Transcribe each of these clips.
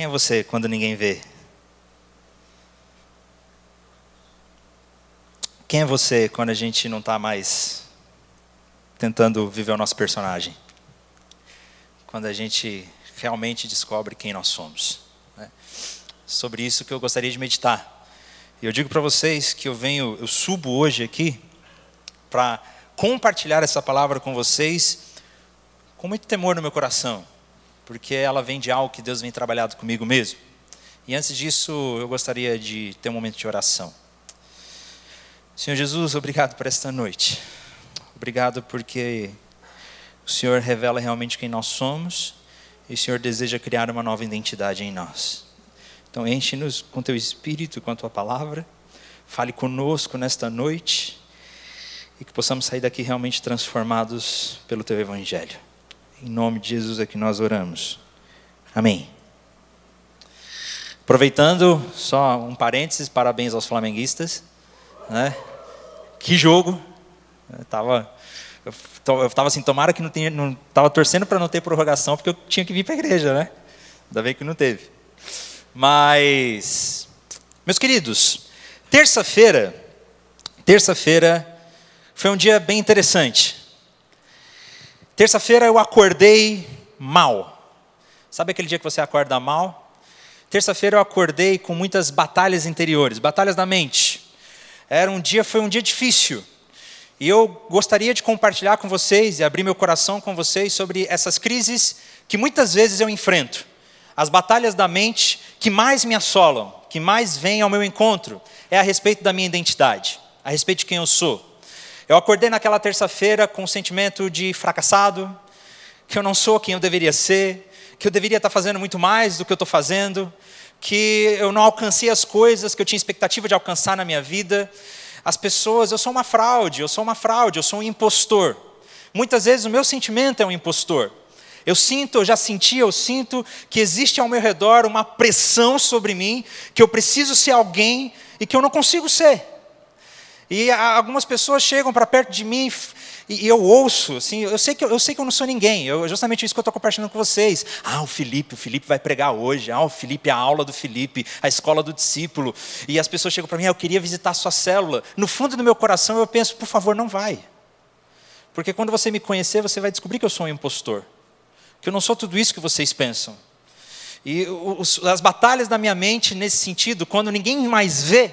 Quem é você quando ninguém vê? Quem é você quando a gente não está mais tentando viver o nosso personagem? Quando a gente realmente descobre quem nós somos. Né? Sobre isso que eu gostaria de meditar. E eu digo para vocês que eu venho, eu subo hoje aqui para compartilhar essa palavra com vocês com muito temor no meu coração, porque ela vem de algo que Deus vem trabalhado comigo mesmo. E antes disso, eu gostaria de ter um momento de oração. Senhor Jesus, obrigado por esta noite. Obrigado porque o Senhor revela realmente quem nós somos e o Senhor deseja criar uma nova identidade em nós. Então, enche-nos com teu espírito, com a tua palavra. Fale conosco nesta noite e que possamos sair daqui realmente transformados pelo teu evangelho. Em nome de Jesus é que nós oramos. Amém. Aproveitando, só um parênteses, parabéns aos flamenguistas. Né? Que jogo! Eu tava, eu estava assim, tomara que não tenha, não estava torcendo para não ter prorrogação, porque eu tinha que vir para a igreja, né? Ainda bem que não teve. Mas, meus queridos, terça-feira, terça-feira foi um dia bem interessante. Terça-feira eu acordei mal. Sabe aquele dia que você acorda mal? Terça-feira eu acordei com muitas batalhas interiores, batalhas da mente. Era um dia, foi um dia difícil. E eu gostaria de compartilhar com vocês e abrir meu coração com vocês sobre essas crises que muitas vezes eu enfrento. As batalhas da mente que mais me assolam, que mais vêm ao meu encontro, é a respeito da minha identidade, a respeito de quem eu sou. Eu acordei naquela terça-feira com o um sentimento de fracassado, que eu não sou quem eu deveria ser, que eu deveria estar fazendo muito mais do que eu estou fazendo, que eu não alcancei as coisas que eu tinha expectativa de alcançar na minha vida. As pessoas, eu sou uma fraude, eu sou uma fraude, eu sou um impostor. Muitas vezes o meu sentimento é um impostor. Eu sinto, eu já senti, eu sinto que existe ao meu redor uma pressão sobre mim, que eu preciso ser alguém e que eu não consigo ser. E algumas pessoas chegam para perto de mim e eu ouço, assim, eu sei que eu, sei que eu não sou ninguém. Eu, justamente isso que eu estou compartilhando com vocês. Ah, o Felipe, o Felipe vai pregar hoje. Ah, o Felipe, a aula do Felipe, a escola do discípulo. E as pessoas chegam para mim, ah, eu queria visitar a sua célula. No fundo do meu coração eu penso, por favor, não vai. Porque quando você me conhecer, você vai descobrir que eu sou um impostor que eu não sou tudo isso que vocês pensam. E os, as batalhas da minha mente nesse sentido, quando ninguém mais vê,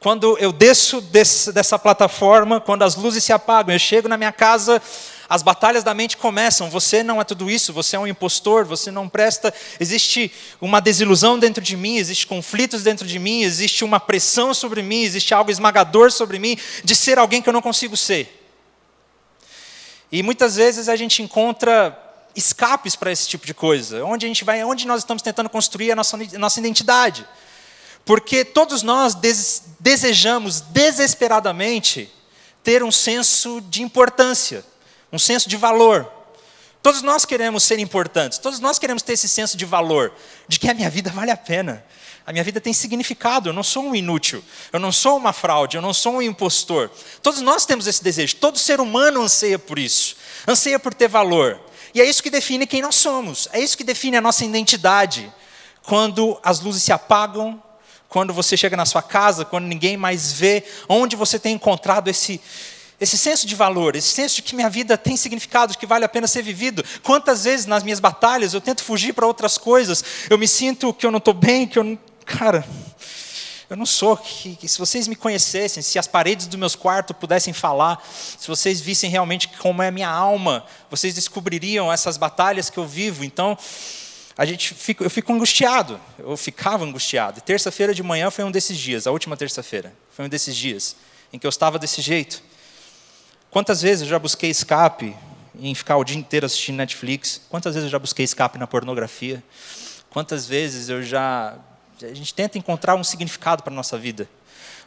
quando eu desço desse, dessa plataforma, quando as luzes se apagam, eu chego na minha casa, as batalhas da mente começam. Você não é tudo isso, você é um impostor, você não presta. Existe uma desilusão dentro de mim, existe conflitos dentro de mim, existe uma pressão sobre mim, existe algo esmagador sobre mim de ser alguém que eu não consigo ser. E muitas vezes a gente encontra escapes para esse tipo de coisa. Onde a gente vai, onde nós estamos tentando construir a nossa, nossa identidade. Porque todos nós des, desejamos desesperadamente ter um senso de importância, um senso de valor. Todos nós queremos ser importantes, todos nós queremos ter esse senso de valor, de que a minha vida vale a pena, a minha vida tem significado, eu não sou um inútil, eu não sou uma fraude, eu não sou um impostor. Todos nós temos esse desejo, todo ser humano anseia por isso, anseia por ter valor. E é isso que define quem nós somos, é isso que define a nossa identidade. Quando as luzes se apagam, quando você chega na sua casa, quando ninguém mais vê, onde você tem encontrado esse, esse senso de valor, esse senso de que minha vida tem significado, de que vale a pena ser vivido. Quantas vezes nas minhas batalhas eu tento fugir para outras coisas, eu me sinto que eu não estou bem, que eu não. Cara, eu não sou, que, que, se vocês me conhecessem, se as paredes do meus quartos pudessem falar, se vocês vissem realmente como é a minha alma, vocês descobririam essas batalhas que eu vivo. Então, a gente fica, eu fico angustiado, eu ficava angustiado. Terça-feira de manhã foi um desses dias, a última terça-feira, foi um desses dias em que eu estava desse jeito. Quantas vezes eu já busquei escape em ficar o dia inteiro assistindo Netflix? Quantas vezes eu já busquei escape na pornografia? Quantas vezes eu já a gente tenta encontrar um significado para a nossa vida.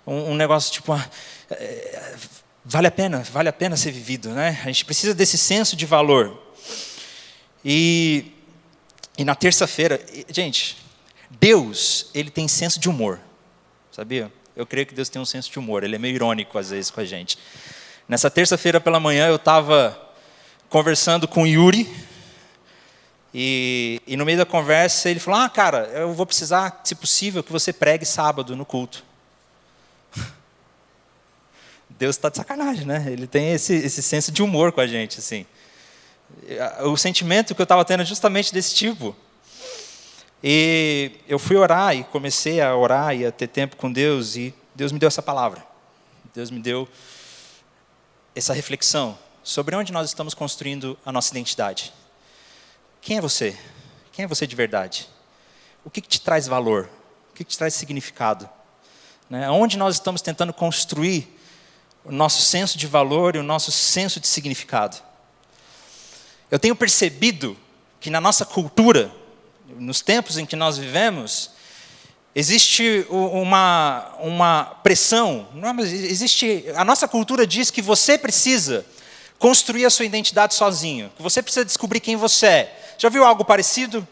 Um, um negócio tipo, ah, é, vale a pena, vale a pena ser vivido, né? A gente precisa desse senso de valor. E, e na terça-feira, gente, Deus, ele tem senso de humor, sabia? Eu creio que Deus tem um senso de humor, ele é meio irônico às vezes com a gente. Nessa terça-feira pela manhã eu estava conversando com Yuri, E, e no meio da conversa ele falou: Ah, cara, eu vou precisar, se possível, que você pregue sábado no culto. Deus está de sacanagem, né? Ele tem esse, esse senso de humor com a gente, assim. O sentimento que eu estava tendo é justamente desse tipo. E eu fui orar e comecei a orar e a ter tempo com Deus e Deus me deu essa palavra. Deus me deu essa reflexão sobre onde nós estamos construindo a nossa identidade. Quem é você? Quem é você de verdade? O que, que te traz valor? O que, que te traz significado? Né? Onde nós estamos tentando construir o nosso senso de valor e o nosso senso de significado? Eu tenho percebido que na nossa cultura, nos tempos em que nós vivemos, existe uma, uma pressão, mas existe, a nossa cultura diz que você precisa construir a sua identidade sozinho, que você precisa descobrir quem você é. Já viu algo parecido?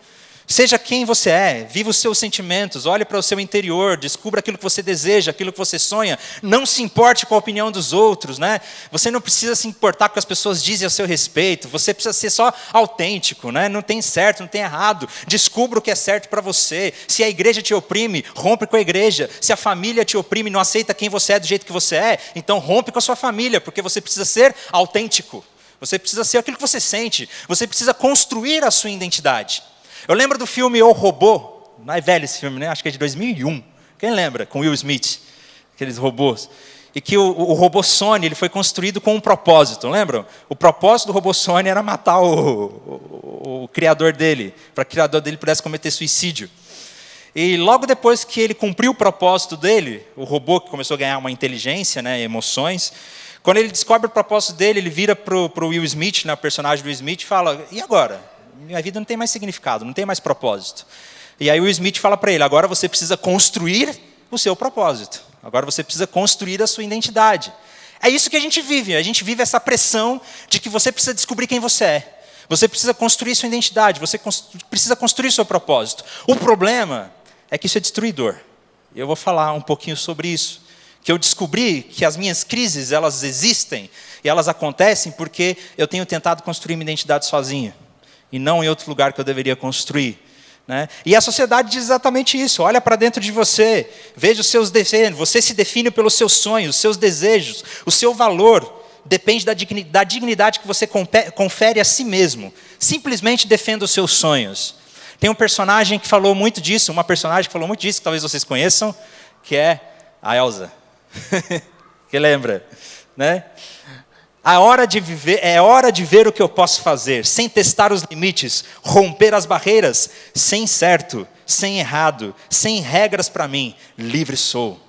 Seja quem você é, viva os seus sentimentos, olhe para o seu interior, descubra aquilo que você deseja, aquilo que você sonha. Não se importe com a opinião dos outros, né? Você não precisa se importar com o que as pessoas dizem a seu respeito. Você precisa ser só autêntico, né? Não tem certo, não tem errado. Descubra o que é certo para você. Se a igreja te oprime, rompe com a igreja. Se a família te oprime, não aceita quem você é do jeito que você é, então rompe com a sua família, porque você precisa ser autêntico. Você precisa ser aquilo que você sente. Você precisa construir a sua identidade. Eu lembro do filme O Robô, não é velho esse filme, né? Acho que é de 2001. Quem lembra? Com Will Smith, aqueles robôs. E que o, o robô Sony ele foi construído com um propósito, lembram? O propósito do robô Sony era matar o, o, o criador dele, para que o criador dele pudesse cometer suicídio. E logo depois que ele cumpriu o propósito dele, o robô que começou a ganhar uma inteligência, né, emoções, quando ele descobre o propósito dele, ele vira para o Will Smith, né, o personagem do Will Smith, e fala: E agora? Minha vida não tem mais significado, não tem mais propósito. E aí o Smith fala para ele: agora você precisa construir o seu propósito. Agora você precisa construir a sua identidade. É isso que a gente vive. A gente vive essa pressão de que você precisa descobrir quem você é. Você precisa construir sua identidade, você precisa construir seu propósito. O problema é que isso é destruidor. Eu vou falar um pouquinho sobre isso. Que eu descobri que as minhas crises, elas existem e elas acontecem porque eu tenho tentado construir minha identidade sozinho e não em outro lugar que eu deveria construir. Né? E a sociedade diz exatamente isso: olha para dentro de você, veja os seus desejos, você se define pelos seus sonhos, os seus desejos, o seu valor depende da dignidade que você confere a si mesmo. Simplesmente defenda os seus sonhos. Tem um personagem que falou muito disso, uma personagem que falou muito disso, que talvez vocês conheçam, que é a Elsa. que lembra? Né? A hora de viver, é hora de ver o que eu posso fazer, sem testar os limites, romper as barreiras, sem certo, sem errado, sem regras para mim, livre sou.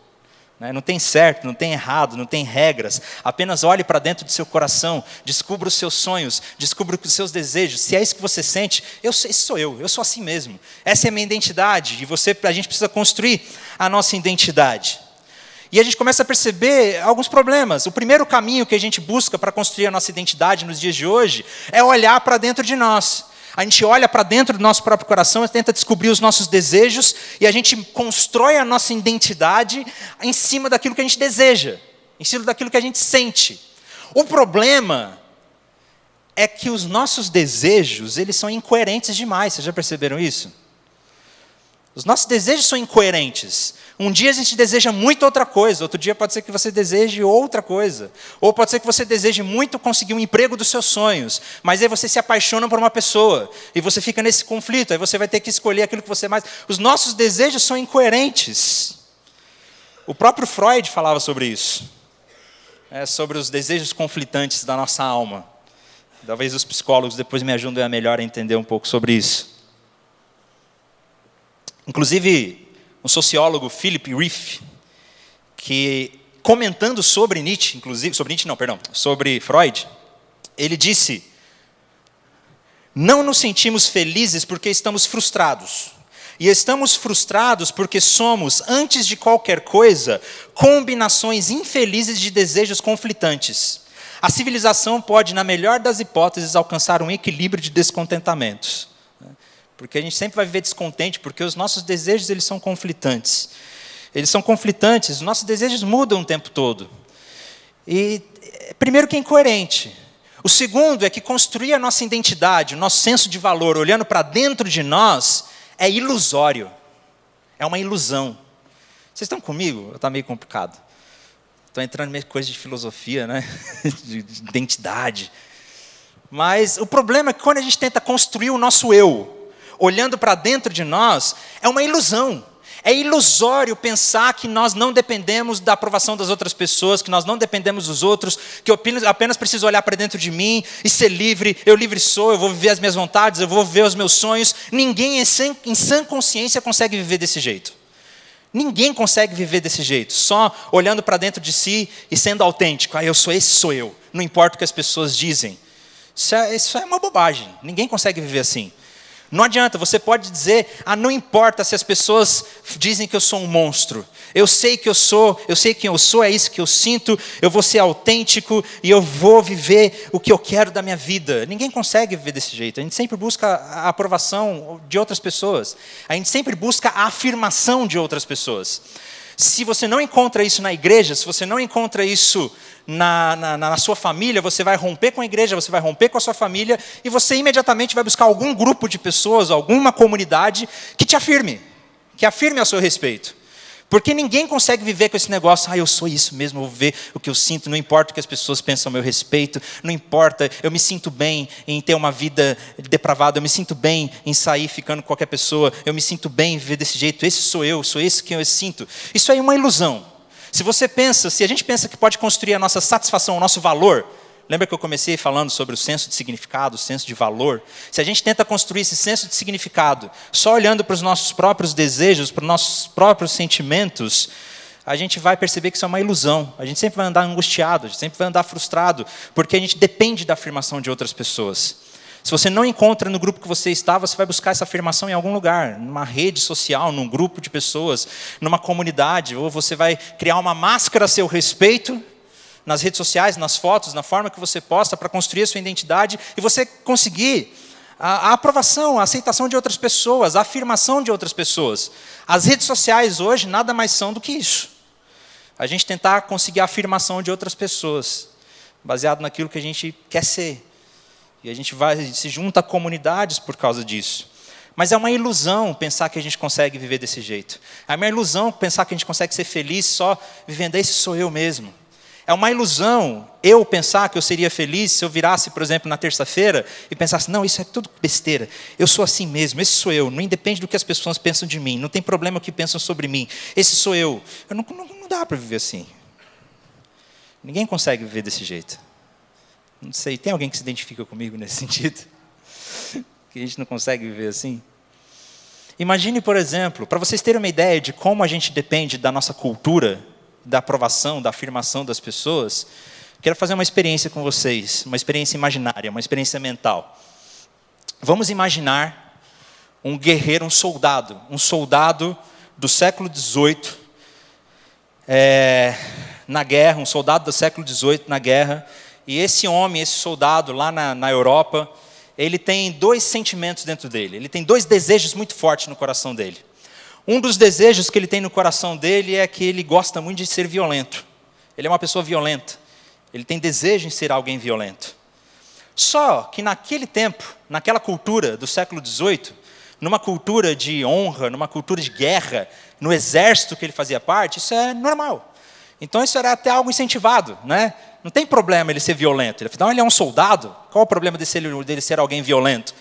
Né? Não tem certo, não tem errado, não tem regras. Apenas olhe para dentro do seu coração, descubra os seus sonhos, descubra os seus desejos. Se é isso que você sente, eu esse sou eu, eu sou assim mesmo. Essa é a minha identidade e você, a gente precisa construir a nossa identidade. E a gente começa a perceber alguns problemas. O primeiro caminho que a gente busca para construir a nossa identidade nos dias de hoje é olhar para dentro de nós. A gente olha para dentro do nosso próprio coração e tenta descobrir os nossos desejos e a gente constrói a nossa identidade em cima daquilo que a gente deseja, em cima daquilo que a gente sente. O problema é que os nossos desejos, eles são incoerentes demais. Vocês já perceberam isso? Os nossos desejos são incoerentes. Um dia a gente deseja muito outra coisa, outro dia pode ser que você deseje outra coisa. Ou pode ser que você deseje muito conseguir um emprego dos seus sonhos, mas aí você se apaixona por uma pessoa e você fica nesse conflito, aí você vai ter que escolher aquilo que você mais. Os nossos desejos são incoerentes. O próprio Freud falava sobre isso, é, sobre os desejos conflitantes da nossa alma. Talvez os psicólogos depois me ajudem a melhor a entender um pouco sobre isso. Inclusive, um sociólogo, Philip Rieff, que comentando sobre Nietzsche, inclusive, sobre Nietzsche não, perdão, sobre Freud, ele disse: Não nos sentimos felizes porque estamos frustrados. E estamos frustrados porque somos, antes de qualquer coisa, combinações infelizes de desejos conflitantes. A civilização pode, na melhor das hipóteses, alcançar um equilíbrio de descontentamentos. Porque a gente sempre vai viver descontente, porque os nossos desejos eles são conflitantes. Eles são conflitantes, os nossos desejos mudam o tempo todo. E primeiro que é incoerente. O segundo é que construir a nossa identidade, o nosso senso de valor, olhando para dentro de nós, é ilusório. É uma ilusão. Vocês estão comigo? Está meio complicado. Estou entrando meio coisa de filosofia, né? de identidade. Mas o problema é que quando a gente tenta construir o nosso eu, olhando para dentro de nós, é uma ilusão. É ilusório pensar que nós não dependemos da aprovação das outras pessoas, que nós não dependemos dos outros, que eu apenas preciso olhar para dentro de mim e ser livre. Eu livre sou, eu vou viver as minhas vontades, eu vou viver os meus sonhos. Ninguém em sã consciência consegue viver desse jeito. Ninguém consegue viver desse jeito, só olhando para dentro de si e sendo autêntico. Ah, eu sou esse, sou eu. Não importa o que as pessoas dizem. Isso é, isso é uma bobagem. Ninguém consegue viver assim. Não adianta, você pode dizer, ah, não importa se as pessoas dizem que eu sou um monstro. Eu sei que eu sou, eu sei quem eu sou, é isso que eu sinto, eu vou ser autêntico e eu vou viver o que eu quero da minha vida. Ninguém consegue viver desse jeito. A gente sempre busca a aprovação de outras pessoas. A gente sempre busca a afirmação de outras pessoas. Se você não encontra isso na igreja, se você não encontra isso na, na, na, sua família, você vai romper com a igreja, você vai romper com a sua família, e você imediatamente vai buscar algum grupo de pessoas, alguma comunidade que te afirme, que afirme a seu respeito. Porque ninguém consegue viver com esse negócio, ah, eu sou isso mesmo, vou ver o que eu sinto, não importa o que as pessoas pensam a meu respeito, não importa, eu me sinto bem em ter uma vida depravada, eu me sinto bem em sair ficando com qualquer pessoa, eu me sinto bem em viver desse jeito, esse sou eu, sou esse que eu sinto. Isso aí é uma ilusão. Se você pensa, se a gente pensa que pode construir a nossa satisfação, o nosso valor, Lembra que eu comecei falando sobre o senso de significado, o senso de valor? Se a gente tenta construir esse senso de significado só olhando para os nossos próprios desejos, para os nossos próprios sentimentos, a gente vai perceber que isso é uma ilusão. A gente sempre vai andar angustiado, a gente sempre vai andar frustrado, porque a gente depende da afirmação de outras pessoas. Se você não encontra no grupo que você está, você vai buscar essa afirmação em algum lugar, numa rede social, num grupo de pessoas, numa comunidade, ou você vai criar uma máscara a seu respeito nas redes sociais, nas fotos, na forma que você posta para construir a sua identidade e você conseguir a, a, aprovação, a aceitação de outras pessoas, a afirmação de outras pessoas. As redes sociais hoje nada mais são do que isso. A gente tentar conseguir a afirmação de outras pessoas, baseado naquilo que a gente quer ser. E a gente vai se junta a comunidades por causa disso. Mas é uma ilusão pensar que a gente consegue viver desse jeito. É uma ilusão pensar que a gente consegue ser feliz só vivendo esse sou eu mesmo. É uma ilusão eu pensar que eu seria feliz se eu virasse, por exemplo, na terça-feira e pensasse: não, isso é tudo besteira, eu sou assim mesmo, esse sou eu, não independe do que as pessoas pensam de mim, não tem problema o que pensam sobre mim, esse sou eu. eu não, não, não dá para viver assim. Ninguém consegue viver desse jeito. Não sei, tem alguém que se identifica comigo nesse sentido? que a gente não consegue viver assim? Imagine, por exemplo, para vocês terem uma ideia de como a gente depende da nossa cultura da aprovação, da afirmação das pessoas, quero fazer uma experiência com vocês, uma experiência imaginária, uma experiência mental. Vamos imaginar um guerreiro, um soldado, um soldado do século XVIII, é, na guerra, um soldado do século XVIII na guerra, e esse homem, esse soldado lá na, na Europa, ele tem dois sentimentos dentro dele, ele tem dois desejos muito fortes no coração dele. Um dos desejos que ele tem no coração dele é que ele gosta muito de ser violento. Ele é uma pessoa violenta. Ele tem desejo em ser alguém violento. Só que naquele tempo, naquela cultura do século XVIII, numa cultura de honra, numa cultura de guerra, no exército que ele fazia parte, isso é normal. Então isso era até algo incentivado, né? Não tem problema ele ser violento. Afinal, ele é um soldado. Qual o problema dele ser alguém violento?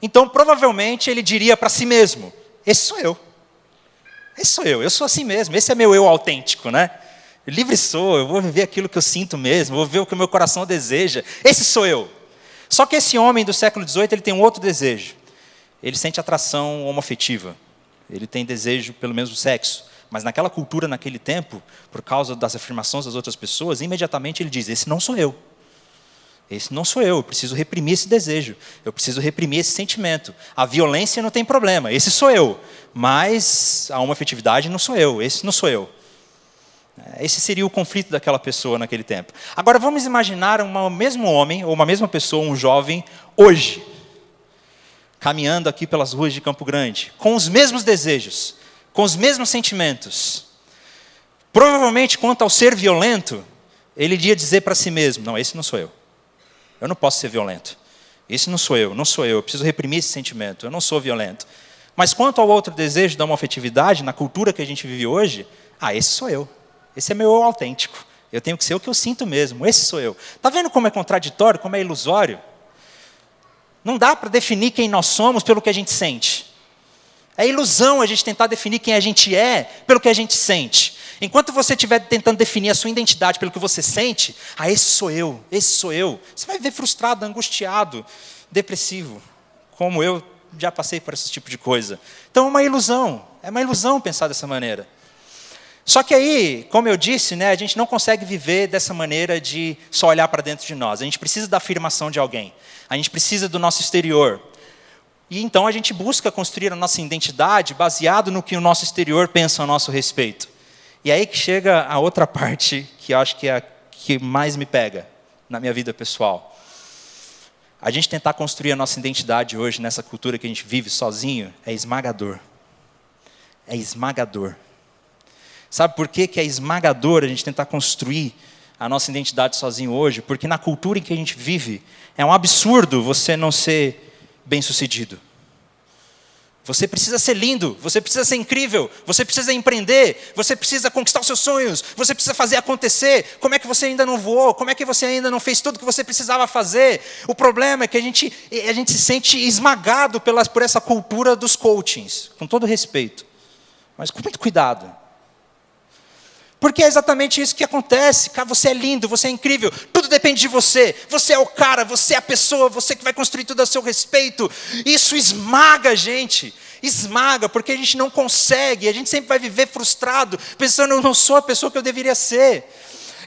Então, provavelmente, ele diria para si mesmo: Esse sou eu. Esse sou eu, eu sou assim mesmo, esse é meu eu autêntico, né? livre sou, eu vou viver aquilo que eu sinto mesmo, vou ver o que o meu coração deseja. Esse sou eu. Só que esse homem do século XVIII ele tem um outro desejo. Ele sente atração homoafetiva. Ele tem desejo pelo mesmo sexo. Mas naquela cultura, naquele tempo, por causa das afirmações das outras pessoas, imediatamente ele diz: Esse não sou eu. Esse não sou eu, eu preciso reprimir esse desejo, eu preciso reprimir esse sentimento. A violência não tem problema, esse sou eu, mas a homoafetividade não sou eu, esse não sou eu. Esse seria o conflito daquela pessoa naquele tempo. Agora vamos imaginar um mesmo homem, ou uma mesma pessoa, um jovem, hoje, caminhando aqui pelas ruas de Campo Grande, com os mesmos desejos, com os mesmos sentimentos. Provavelmente, quanto ao ser violento, ele iria dizer para si mesmo: Não, esse não sou eu. Eu não posso ser violento. Esse não sou eu, não sou eu. Eu preciso reprimir esse sentimento. Eu não sou violento. Mas quanto ao outro desejo da homofetividade, na cultura que a gente vive hoje, ah, esse sou eu. Esse é meu eu autêntico. Eu tenho que ser o que eu sinto mesmo. Esse sou eu. Está vendo como é contraditório, como é ilusório? Não dá para definir quem nós somos pelo que a gente sente. É ilusão a gente tentar definir quem a gente é pelo que a gente sente. Enquanto você estiver tentando definir a sua identidade pelo que você sente, ah, esse sou eu, esse sou eu, você vai ver frustrado, angustiado, depressivo, como eu já passei por esse tipo de coisa. Então é uma ilusão, é uma ilusão pensar dessa maneira. Só que aí, como eu disse, né, a gente não consegue viver dessa maneira de só olhar para dentro de nós. A gente precisa da afirmação de alguém. A gente precisa do nosso exterior. E então a gente busca construir a nossa identidade baseado no que o nosso exterior pensa a nosso respeito. E aí que chega a outra parte que eu acho que é a que mais me pega na minha vida pessoal. A gente tentar construir a nossa identidade hoje nessa cultura que a gente vive sozinho é esmagador. É esmagador. Sabe por que, que é esmagador a gente tentar construir a nossa identidade sozinho hoje? Porque na cultura em que a gente vive, é um absurdo você não ser bem-sucedido. Você precisa ser lindo, você precisa ser incrível, você precisa empreender, você precisa conquistar os seus sonhos, você precisa fazer acontecer. Como é que você ainda não voou? Como é que você ainda não fez tudo que você precisava fazer? O problema é que a gente, a gente se sente esmagado pela, por essa cultura dos coachings, com todo respeito, mas com muito cuidado. Porque é exatamente isso que acontece. Cara, você é lindo, você é incrível, tudo depende de você. Você é o cara, você é a pessoa, você que vai construir tudo a seu respeito. Isso esmaga a gente. Esmaga, porque a gente não consegue, a gente sempre vai viver frustrado, pensando, eu não sou a pessoa que eu deveria ser.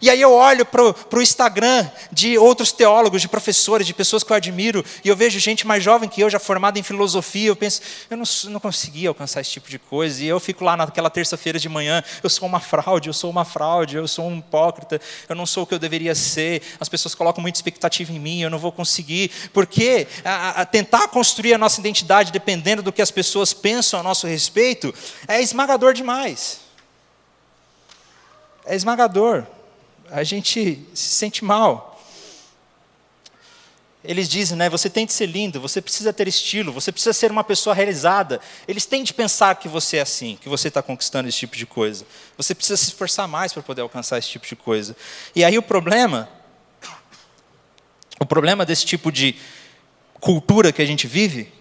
E aí eu olho para o Instagram de outros teólogos, de professores, de pessoas que eu admiro, e eu vejo gente mais jovem que eu, já formada em filosofia, eu penso, eu não, não consegui alcançar esse tipo de coisa, e eu fico lá naquela terça-feira de manhã, eu sou uma fraude, eu sou uma fraude, eu sou um hipócrita, eu não sou o que eu deveria ser, as pessoas colocam muita expectativa em mim, eu não vou conseguir, porque a, a tentar construir a nossa identidade dependendo do que as pessoas pensam a nosso respeito, é esmagador demais. É esmagador a gente se sente mal. Eles dizem, né, você tem de ser lindo, você precisa ter estilo, você precisa ser uma pessoa realizada. Eles têm de pensar que você é assim, que você está conquistando esse tipo de coisa. Você precisa se esforçar mais para poder alcançar esse tipo de coisa. E aí o problema, o problema desse tipo de cultura que a gente vive,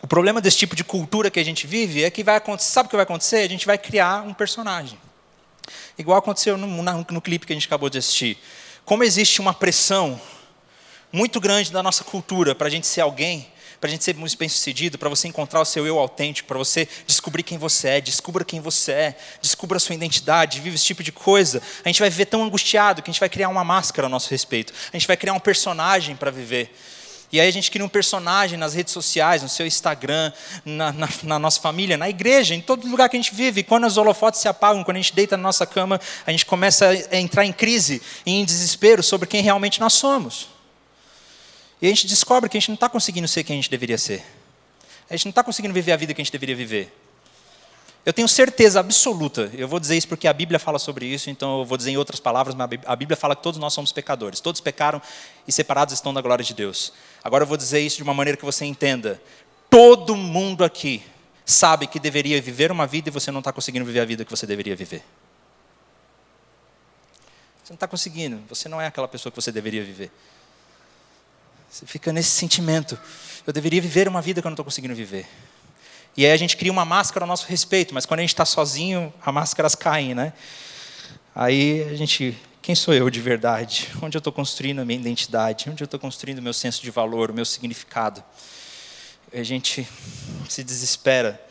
o problema desse tipo de cultura que a gente vive é que vai acontecer, sabe o que vai acontecer? A gente vai criar um personagem. Igual aconteceu no, no, no clipe que a gente acabou de assistir. Como existe uma pressão muito grande da nossa cultura para a gente ser alguém, para a gente ser muito bem sucedido, para você encontrar o seu eu autêntico, para você descobrir quem você é, descubra quem você é, descubra a sua identidade, vive esse tipo de coisa, a gente vai viver tão angustiado que a gente vai criar uma máscara a nosso respeito, a gente vai criar um personagem para viver. E aí a gente cria um personagem nas redes sociais, no seu Instagram, na, na, na, nossa família, na igreja, em todo lugar que a gente vive. E quando os holofotes se apagam, quando a gente deita na nossa cama, a gente começa a entrar em crise e em desespero sobre quem realmente nós somos. E a gente descobre que a gente não está conseguindo ser quem a gente deveria ser. A gente não está conseguindo viver a vida que a gente deveria viver. Eu tenho certeza absoluta, eu vou dizer isso porque a Bíblia fala sobre isso, então eu vou dizer em outras palavras, mas a Bíblia fala que todos nós somos pecadores, todos pecaram e separados estão da glória de Deus. Agora eu vou dizer isso de uma maneira que você entenda. Todo mundo aqui sabe que deveria viver uma vida e você não está conseguindo viver a vida que você deveria viver. Você não está conseguindo, você não é aquela pessoa que você deveria viver. Você fica nesse sentimento. Eu deveria viver uma vida que eu não estou conseguindo viver. E aí a gente cria uma máscara ao nosso respeito, mas quando a gente está sozinho, as máscaras caem, né? Aí a gente, quem sou eu de verdade? Onde eu estou construindo a minha identidade? Onde eu estou construindo o meu senso de valor, o meu significado? A gente se desespera.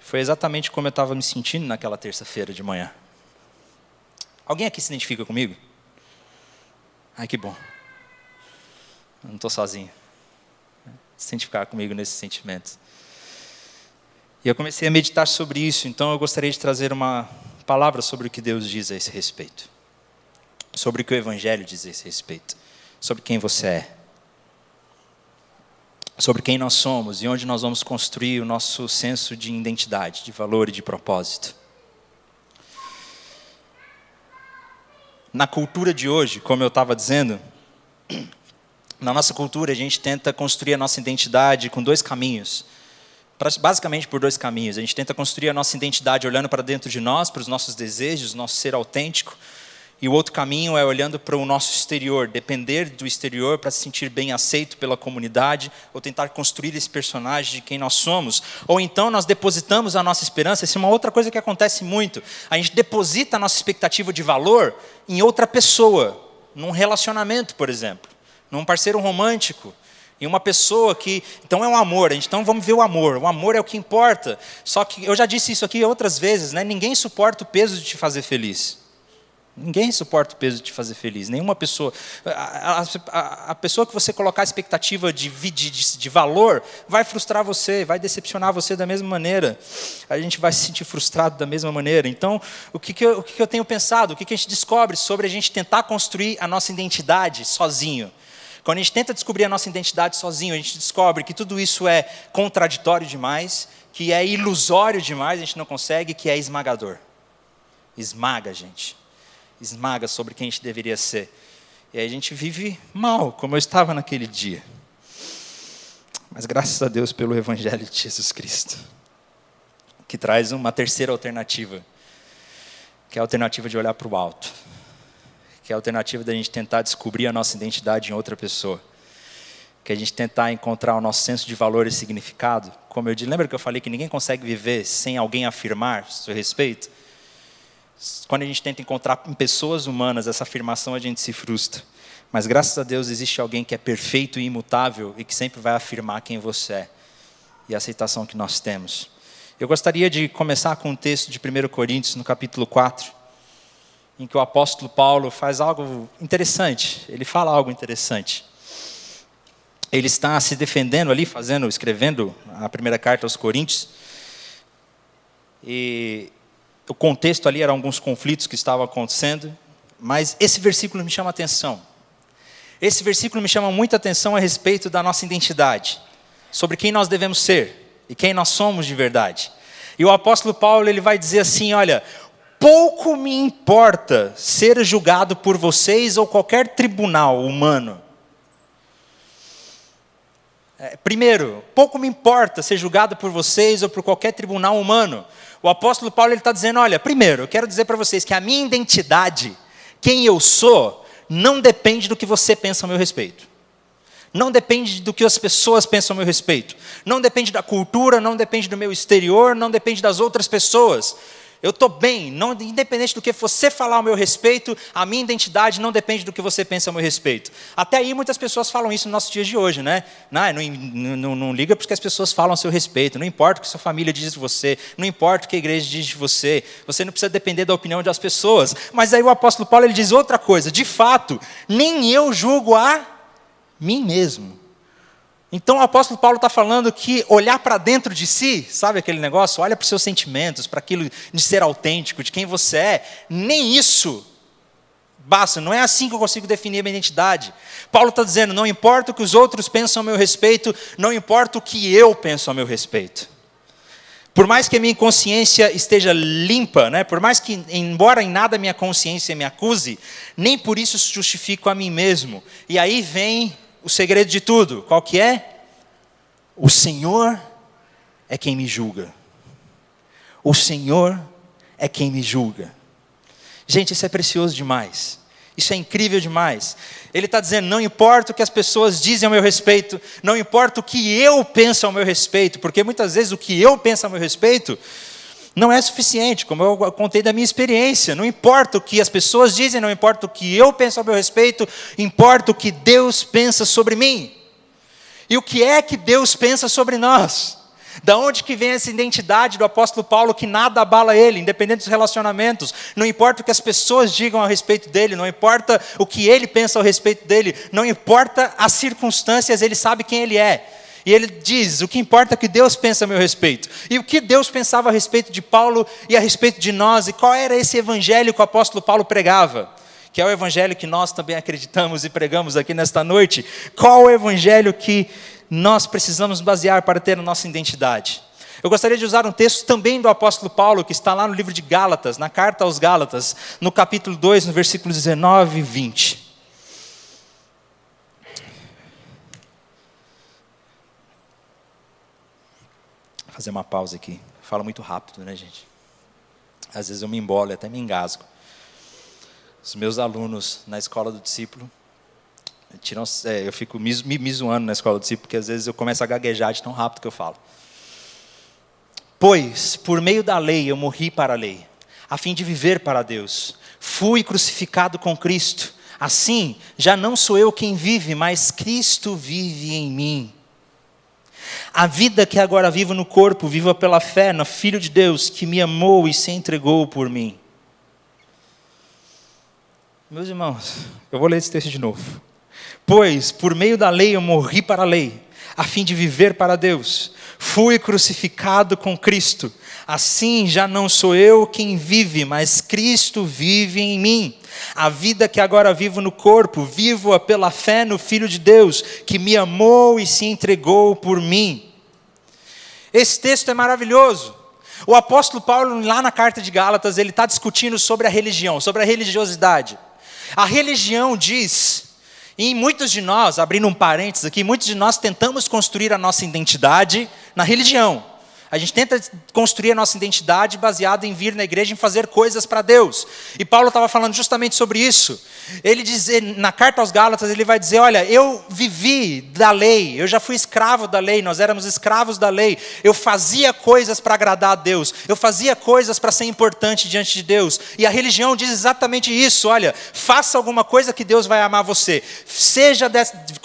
Foi exatamente como eu estava me sentindo naquela terça-feira de manhã. Alguém aqui se identifica comigo? Ai, que bom. Eu não estou sozinho. Se identificar comigo nesses sentimentos. E eu comecei a meditar sobre isso, então eu gostaria de trazer uma palavra sobre o que Deus diz a esse respeito. Sobre o que o Evangelho diz a esse respeito. Sobre quem você é. Sobre quem nós somos e onde nós vamos construir o nosso senso de identidade, de valor e de propósito. na cultura de hoje, como eu estava dizendo, na nossa cultura a gente tenta construir a nossa identidade com dois caminhos. Basicamente por dois caminhos. A gente tenta construir a nossa identidade olhando para dentro de nós, para os nossos desejos, nosso ser autêntico. E o outro caminho é olhando para o nosso exterior, depender do exterior para se sentir bem aceito pela comunidade, ou tentar construir esse personagem de quem nós somos. Ou então nós depositamos a nossa esperança, essa é uma outra coisa que acontece muito. A gente deposita a nossa expectativa de valor em outra pessoa, num relacionamento, por exemplo, num parceiro romântico, em uma pessoa que. Então é um amor, então vamos ver o amor. O amor é o que importa. Só que eu já disse isso aqui outras vezes, né? Ninguém suporta o peso de te fazer feliz. Ninguém suporta o peso de te fazer feliz, nenhuma pessoa. A, a, a pessoa que você colocar a expectativa de, de, de, valor vai frustrar você, vai decepcionar você da mesma maneira. A gente vai se sentir frustrado da mesma maneira. Então, o que, que, eu, o que, que eu tenho pensado? O que, que a gente descobre sobre a gente tentar construir a nossa identidade sozinho? Quando a gente tenta descobrir a nossa identidade sozinho, a gente descobre que tudo isso é contraditório demais, que é ilusório demais, a gente não consegue, que é esmagador. Esmaga, gente esmaga sobre quem a gente deveria ser. E aí a gente vive mal, como eu estava naquele dia. Mas graças a Deus pelo Evangelho de Jesus Cristo, que traz uma terceira alternativa, que é a alternativa de olhar para o alto, que é a alternativa da gente tentar descobrir a nossa identidade em outra pessoa, que a gente tentar encontrar o nosso senso de valor e significado. Como eu disse, lembra que eu falei que ninguém consegue viver sem alguém afirmar seu respeito? Quando a gente tenta encontrar em pessoas humanas essa afirmação, a gente se frustra. Mas graças a Deus existe alguém que é perfeito e imutável e que sempre vai afirmar quem você é e a aceitação que nós temos. Eu gostaria de começar com um texto de 1 Coríntios, no capítulo 4, em que o apóstolo Paulo faz algo interessante. Ele fala algo interessante. Ele está se defendendo ali, fazendo, escrevendo a primeira carta aos Coríntios. E o contexto ali eram alguns conflitos que estavam acontecendo, mas esse versículo me chama atenção. Esse versículo me chama muita atenção a respeito da nossa identidade, sobre quem nós devemos ser e quem nós somos de verdade. E o apóstolo Paulo ele vai dizer assim, olha, pouco me importa ser julgado por vocês ou qualquer tribunal humano. É, primeiro, pouco me importa ser julgado por vocês ou por qualquer tribunal humano, o apóstolo Paulo está dizendo: olha, primeiro, eu quero dizer para vocês que a minha identidade, quem eu sou, não depende do que você pensa a meu respeito. Não depende do que as pessoas pensam a meu respeito. Não depende da cultura, não depende do meu exterior, não depende das outras pessoas. Eu estou bem, não, independente do que você falar ao meu respeito, a minha identidade não depende do que você pensa ao meu respeito. Até aí muitas pessoas falam isso nos nossos dias de hoje, né? Não, não, não, não liga porque as pessoas falam a seu respeito, não importa o que sua família diz de você, não importa o que a igreja diz de você, você não precisa depender da opinião das pessoas. Mas aí o apóstolo Paulo ele diz outra coisa, de fato, nem eu julgo a mim mesmo. Então o apóstolo Paulo está falando que olhar para dentro de si, sabe aquele negócio? Olha para os seus sentimentos, para aquilo de ser autêntico, de quem você é. Nem isso basta, não é assim que eu consigo definir a minha identidade. Paulo está dizendo: não importa o que os outros pensam a meu respeito, não importa o que eu penso a meu respeito. Por mais que a minha consciência esteja limpa, né? por mais que, embora em nada minha consciência me acuse, nem por isso justifico a mim mesmo. E aí vem o segredo de tudo, qual que é? O Senhor é quem me julga. O Senhor é quem me julga. Gente, isso é precioso demais. Isso é incrível demais. Ele está dizendo: não importa o que as pessoas dizem ao meu respeito, não importa o que eu penso ao meu respeito, porque muitas vezes o que eu penso ao meu respeito não é suficiente, como eu contei da minha experiência. Não importa o que as pessoas dizem, não importa o que eu penso a meu respeito, importa o que Deus pensa sobre mim. E o que é que Deus pensa sobre nós? Da onde que vem essa identidade do apóstolo Paulo que nada abala ele, independente dos relacionamentos? Não importa o que as pessoas digam a respeito dele, não importa o que ele pensa a respeito dele, não importa as circunstâncias, ele sabe quem ele é. E ele diz: o que importa é que Deus pensa a meu respeito. E o que Deus pensava a respeito de Paulo e a respeito de nós, e qual era esse evangelho que o apóstolo Paulo pregava? Que é o evangelho que nós também acreditamos e pregamos aqui nesta noite. Qual o evangelho que nós precisamos basear para ter a nossa identidade? Eu gostaria de usar um texto também do apóstolo Paulo, que está lá no livro de Gálatas, na carta aos Gálatas, no capítulo 2, no versículo 19 e 20. Fazer uma pausa aqui. Fala muito rápido, né, gente? Às vezes eu me embolo e até me engasgo. Os meus alunos na escola do discípulo, tiram, é, eu fico me, me, me zoando na escola do discípulo, porque às vezes eu começo a gaguejar de tão rápido que eu falo. Pois, por meio da lei, eu morri para a lei, a fim de viver para Deus. Fui crucificado com Cristo. Assim, já não sou eu quem vive, mas Cristo vive em mim. A vida que agora vivo no corpo, viva pela fé no Filho de Deus, que me amou e se entregou por mim. Meus irmãos, eu vou ler esse texto de novo. Pois, por meio da lei, eu morri para a lei, a fim de viver para Deus. Fui crucificado com Cristo. Assim já não sou eu quem vive, mas Cristo vive em mim. A vida que agora vivo no corpo, vivo-a pela fé no Filho de Deus, que me amou e se entregou por mim. Esse texto é maravilhoso. O apóstolo Paulo, lá na carta de Gálatas, ele está discutindo sobre a religião, sobre a religiosidade. A religião diz e muitos de nós, abrindo um parênteses aqui, muitos de nós tentamos construir a nossa identidade na religião. A gente tenta construir a nossa identidade baseada em vir na igreja e fazer coisas para Deus. E Paulo estava falando justamente sobre isso. Ele diz, na carta aos Gálatas, ele vai dizer: Olha, eu vivi da lei, eu já fui escravo da lei, nós éramos escravos da lei. Eu fazia coisas para agradar a Deus, eu fazia coisas para ser importante diante de Deus. E a religião diz exatamente isso: Olha, faça alguma coisa que Deus vai amar você, seja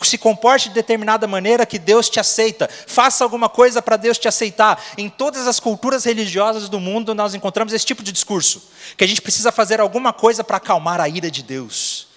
se comporte de determinada maneira que Deus te aceita, faça alguma coisa para Deus te aceitar em todas as culturas religiosas do mundo nós encontramos esse tipo de discurso, que a gente precisa fazer alguma coisa para acalmar a ira de Deus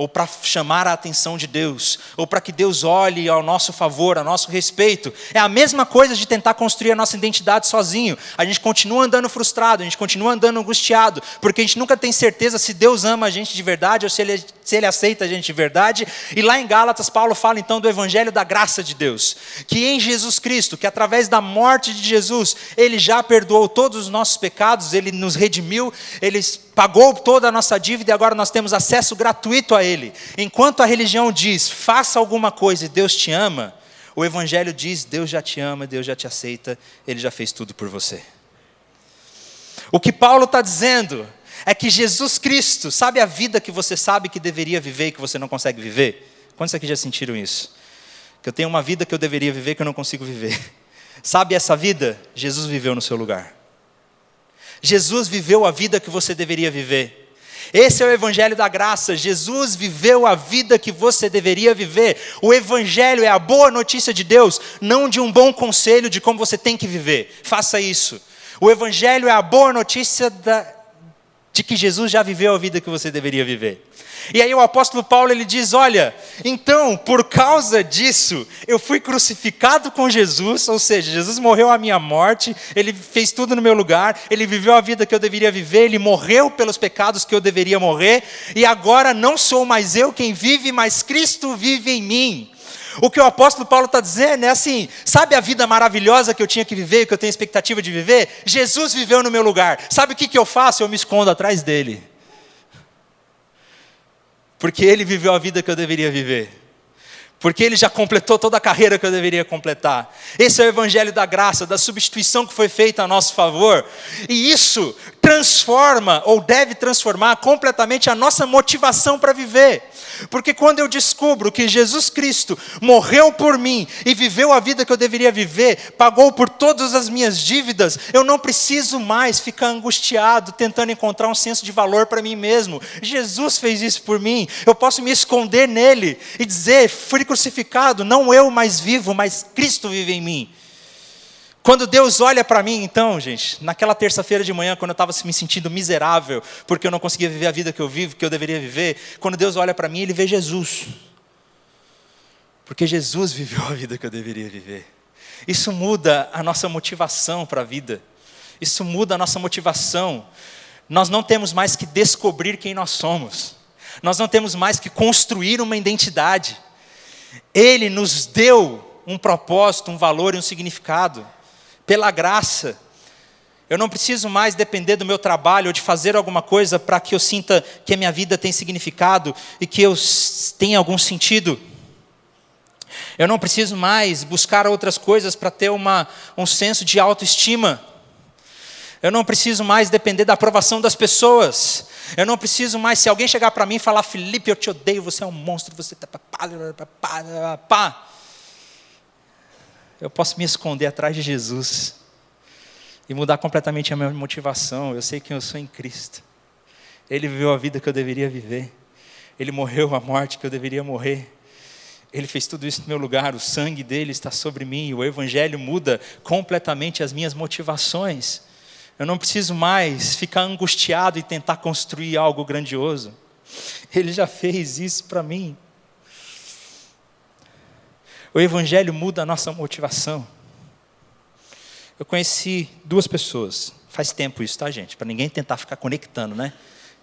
ou para chamar a atenção de Deus, ou para que Deus olhe ao nosso favor, a nosso respeito. É a mesma coisa de tentar construir a nossa identidade sozinho. A gente continua andando frustrado, a gente continua andando angustiado, porque a gente nunca tem certeza se Deus ama a gente de verdade ou se Ele, se ele aceita a gente de verdade. E lá em Gálatas, Paulo fala então do Evangelho da graça de Deus, que em Jesus Cristo, que através da morte de Jesus, Ele já perdoou todos os nossos pecados, Ele nos redimiu, Ele pagou toda a nossa dívida e agora nós temos acesso gratuito a Ele. Enquanto a religião diz, faça alguma coisa e Deus te ama, o Evangelho diz, Deus já te ama, Deus já te aceita, Ele já fez tudo por você. O que Paulo está dizendo é que Jesus Cristo, sabe a vida que você sabe que deveria viver e que você não consegue viver? Quantos aqui já sentiram isso? Que eu tenho uma vida que eu deveria viver que eu não consigo viver. Sabe essa vida? Jesus viveu no seu lugar. Jesus viveu a vida que você deveria viver. Esse é o Evangelho da graça. Jesus viveu a vida que você deveria viver. O Evangelho é a boa notícia de Deus, não de um bom conselho de como você tem que viver. Faça isso. O Evangelho é a boa notícia da, de que Jesus já viveu a vida que você deveria viver. E aí o apóstolo Paulo ele diz: "Olha, então, por causa disso, eu fui crucificado com Jesus, ou seja, Jesus morreu a minha morte, ele fez tudo no meu lugar, ele viveu a vida que eu deveria viver, ele morreu pelos pecados que eu deveria morrer, e agora não sou mais eu quem vive, mas Cristo vive em mim." O que o apóstolo Paulo está dizendo é assim: sabe a vida maravilhosa que eu tinha que viver, que eu tenho expectativa de viver? Jesus viveu no meu lugar. Sabe o que, que eu faço? Eu me escondo atrás dele porque ele viveu a vida que eu deveria viver. Porque ele já completou toda a carreira que eu deveria completar. Esse é o evangelho da graça, da substituição que foi feita a nosso favor. E isso transforma, ou deve transformar completamente a nossa motivação para viver. Porque quando eu descubro que Jesus Cristo morreu por mim e viveu a vida que eu deveria viver, pagou por todas as minhas dívidas, eu não preciso mais ficar angustiado tentando encontrar um senso de valor para mim mesmo. Jesus fez isso por mim. Eu posso me esconder nele e dizer: fui crucificado, não eu mais vivo, mas Cristo vive em mim. Quando Deus olha para mim, então, gente, naquela terça-feira de manhã, quando eu estava me sentindo miserável, porque eu não conseguia viver a vida que eu vivo, que eu deveria viver, quando Deus olha para mim, Ele vê Jesus. Porque Jesus viveu a vida que eu deveria viver. Isso muda a nossa motivação para a vida. Isso muda a nossa motivação. Nós não temos mais que descobrir quem nós somos. Nós não temos mais que construir uma identidade. Ele nos deu um propósito, um valor e um significado pela graça. Eu não preciso mais depender do meu trabalho ou de fazer alguma coisa para que eu sinta que a minha vida tem significado e que eu tenha algum sentido. Eu não preciso mais buscar outras coisas para ter uma, um senso de autoestima. Eu não preciso mais depender da aprovação das pessoas. Eu não preciso mais, se alguém chegar para mim e falar, Felipe, eu te odeio, você é um monstro, você tá. Pá, eu posso me esconder atrás de Jesus e mudar completamente a minha motivação. Eu sei quem eu sou em Cristo. Ele viveu a vida que eu deveria viver. Ele morreu a morte que eu deveria morrer. Ele fez tudo isso no meu lugar, o sangue dele está sobre mim, o Evangelho muda completamente as minhas motivações. Eu não preciso mais ficar angustiado e tentar construir algo grandioso. Ele já fez isso para mim. O Evangelho muda a nossa motivação. Eu conheci duas pessoas, faz tempo isso, tá, gente? Para ninguém tentar ficar conectando, né?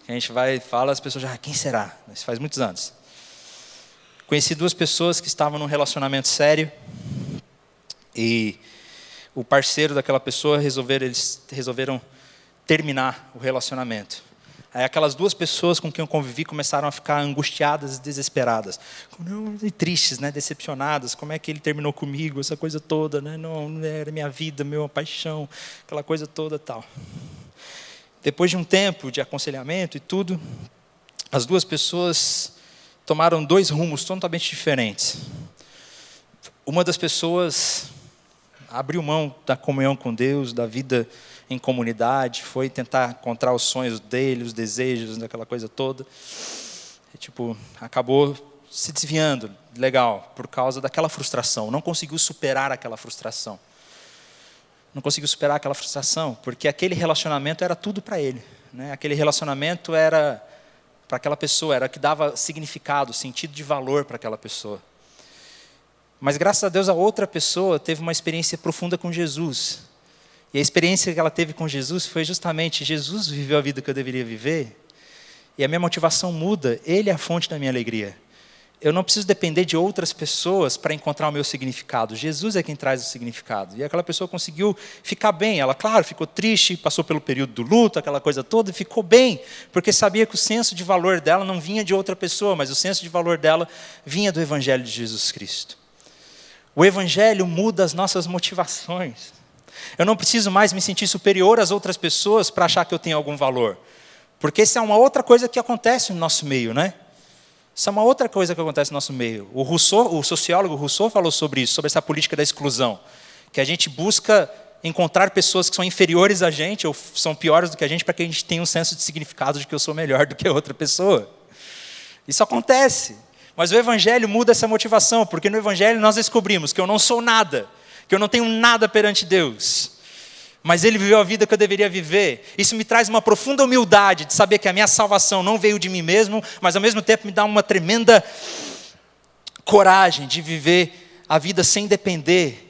A gente vai e fala, as pessoas já, ah, quem será? Isso faz muitos anos. Conheci duas pessoas que estavam num relacionamento sério e o parceiro daquela pessoa resolveram, eles resolveram terminar o relacionamento. Aí aquelas duas pessoas com quem eu convivi começaram a ficar angustiadas e desesperadas. E tristes, né? decepcionadas. Como é que ele terminou comigo? Essa coisa toda. Né? Não, não era minha vida, minha paixão. Aquela coisa toda tal. Depois de um tempo de aconselhamento e tudo, as duas pessoas tomaram dois rumos totalmente diferentes. Uma das pessoas abriu mão da comunhão com Deus, da vida em comunidade, foi tentar encontrar os sonhos dele, os desejos, daquela coisa toda. E, tipo, acabou se desviando, legal, por causa daquela frustração. Não conseguiu superar aquela frustração. Não conseguiu superar aquela frustração, porque aquele relacionamento era tudo para ele. Né? Aquele relacionamento era para aquela pessoa, era que dava significado, sentido de valor para aquela pessoa. Mas graças a Deus a outra pessoa teve uma experiência profunda com Jesus. E a experiência que ela teve com Jesus foi justamente: Jesus viveu a vida que eu deveria viver, e a minha motivação muda, Ele é a fonte da minha alegria. Eu não preciso depender de outras pessoas para encontrar o meu significado. Jesus é quem traz o significado. E aquela pessoa conseguiu ficar bem. Ela, claro, ficou triste, passou pelo período do luto, aquela coisa toda, e ficou bem, porque sabia que o senso de valor dela não vinha de outra pessoa, mas o senso de valor dela vinha do Evangelho de Jesus Cristo. O Evangelho muda as nossas motivações. Eu não preciso mais me sentir superior às outras pessoas para achar que eu tenho algum valor. Porque isso é uma outra coisa que acontece no nosso meio, né? Isso é uma outra coisa que acontece no nosso meio. O Rousseau, o sociólogo Rousseau falou sobre isso, sobre essa política da exclusão, que a gente busca encontrar pessoas que são inferiores a gente ou são piores do que a gente para que a gente tenha um senso de significado de que eu sou melhor do que outra pessoa. Isso acontece. Mas o evangelho muda essa motivação, porque no evangelho nós descobrimos que eu não sou nada, que eu não tenho nada perante Deus. Mas ele viveu a vida que eu deveria viver. Isso me traz uma profunda humildade de saber que a minha salvação não veio de mim mesmo, mas ao mesmo tempo me dá uma tremenda coragem de viver a vida sem depender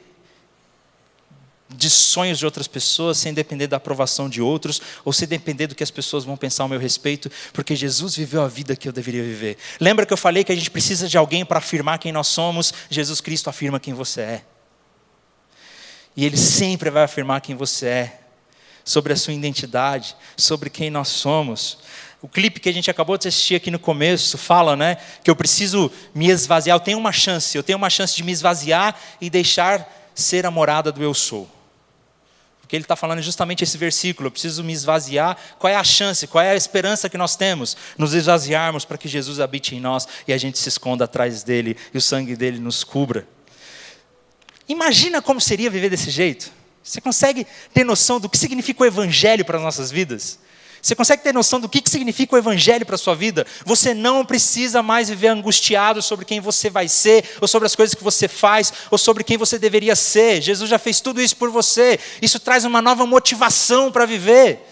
de sonhos de outras pessoas, sem depender da aprovação de outros, ou sem depender do que as pessoas vão pensar ao meu respeito, porque Jesus viveu a vida que eu deveria viver. Lembra que eu falei que a gente precisa de alguém para afirmar quem nós somos? Jesus Cristo afirma quem você é. E Ele sempre vai afirmar quem você é, sobre a sua identidade, sobre quem nós somos. O clipe que a gente acabou de assistir aqui no começo fala, né, que eu preciso me esvaziar, eu tenho uma chance, eu tenho uma chance de me esvaziar e deixar ser a morada do eu sou. Porque ele está falando justamente esse versículo, eu preciso me esvaziar. Qual é a chance, qual é a esperança que nós temos? Nos esvaziarmos para que Jesus habite em nós e a gente se esconda atrás dele e o sangue dele nos cubra. Imagina como seria viver desse jeito. Você consegue ter noção do que significa o Evangelho para as nossas vidas? Você consegue ter noção do que significa o Evangelho para a sua vida? Você não precisa mais viver angustiado sobre quem você vai ser, ou sobre as coisas que você faz, ou sobre quem você deveria ser. Jesus já fez tudo isso por você. Isso traz uma nova motivação para viver.